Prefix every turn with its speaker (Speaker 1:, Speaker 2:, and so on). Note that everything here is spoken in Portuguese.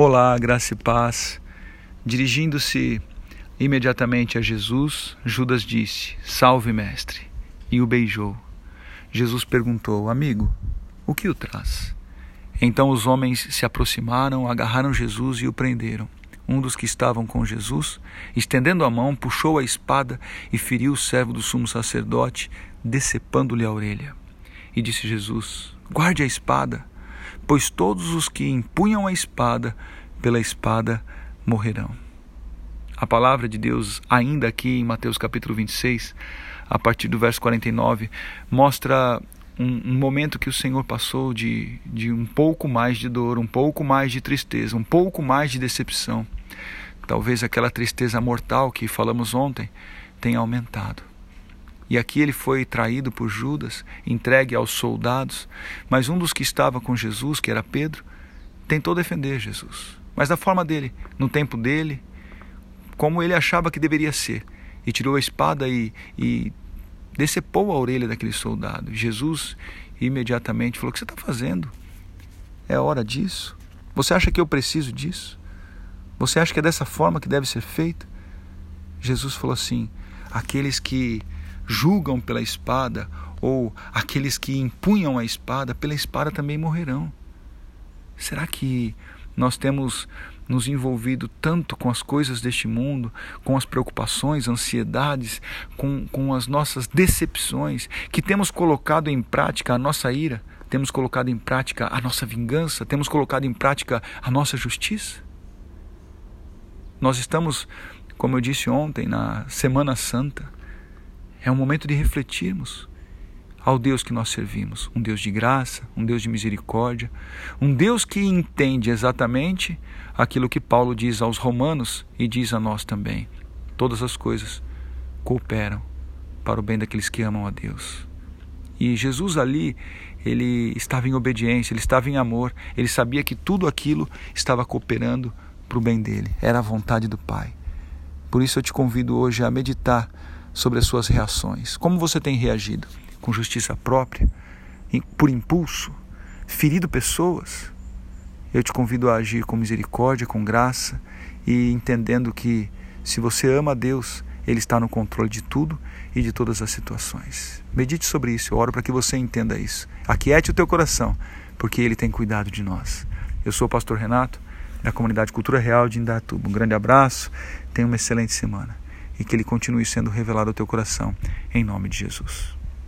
Speaker 1: Olá, graça e paz. Dirigindo-se imediatamente a Jesus, Judas disse: Salve, mestre, e o beijou. Jesus perguntou: Amigo, o que o traz? Então os homens se aproximaram, agarraram Jesus e o prenderam. Um dos que estavam com Jesus, estendendo a mão, puxou a espada e feriu o servo do sumo sacerdote, decepando-lhe a orelha. E disse Jesus: Guarde a espada pois todos os que empunham a espada, pela espada morrerão. A palavra de Deus, ainda aqui em Mateus capítulo 26, a partir do verso 49, mostra um, um, momento que o Senhor passou de, de um pouco mais de dor, um pouco mais de tristeza, um pouco mais de decepção. Talvez aquela tristeza mortal que falamos ontem tenha aumentado. E aqui ele foi traído por Judas, entregue aos soldados. Mas um dos que estava com Jesus, que era Pedro, tentou defender Jesus. Mas da forma dele, no tempo dele, como ele achava que deveria ser. E tirou a espada e, e decepou a orelha daquele soldado. Jesus imediatamente falou: O que você está fazendo? É hora disso? Você acha que eu preciso disso? Você acha que é dessa forma que deve ser feito? Jesus falou assim: aqueles que julgam pela espada, ou aqueles que empunham a espada, pela espada também morrerão. Será que nós temos nos envolvido tanto com as coisas deste mundo, com as preocupações, ansiedades, com, com as nossas decepções, que temos colocado em prática a nossa ira, temos colocado em prática a nossa vingança, temos colocado em prática a nossa justiça? Nós estamos, como eu disse ontem, na Semana Santa é um momento de refletirmos ao Deus que nós servimos, um Deus de graça, um Deus de misericórdia, um Deus que entende exatamente aquilo que Paulo diz aos romanos e diz a nós também. Todas as coisas cooperam para o bem daqueles que amam a Deus. E Jesus ali, ele estava em obediência, ele estava em amor, ele sabia que tudo aquilo estava cooperando para o bem dele, era a vontade do Pai. Por isso eu te convido hoje a meditar sobre as suas reações. Como você tem reagido? Com justiça própria? Por impulso? Ferido pessoas? Eu te convido a agir com misericórdia, com graça e entendendo que se você ama a Deus, Ele está no controle de tudo e de todas as situações. Medite sobre isso, eu oro para que você entenda isso. Aquiete o teu coração, porque Ele tem cuidado de nós. Eu sou o pastor Renato, da comunidade Cultura Real de Indatuba. Um grande abraço, tenha uma excelente semana e que ele continue sendo revelado ao teu coração, em nome de Jesus.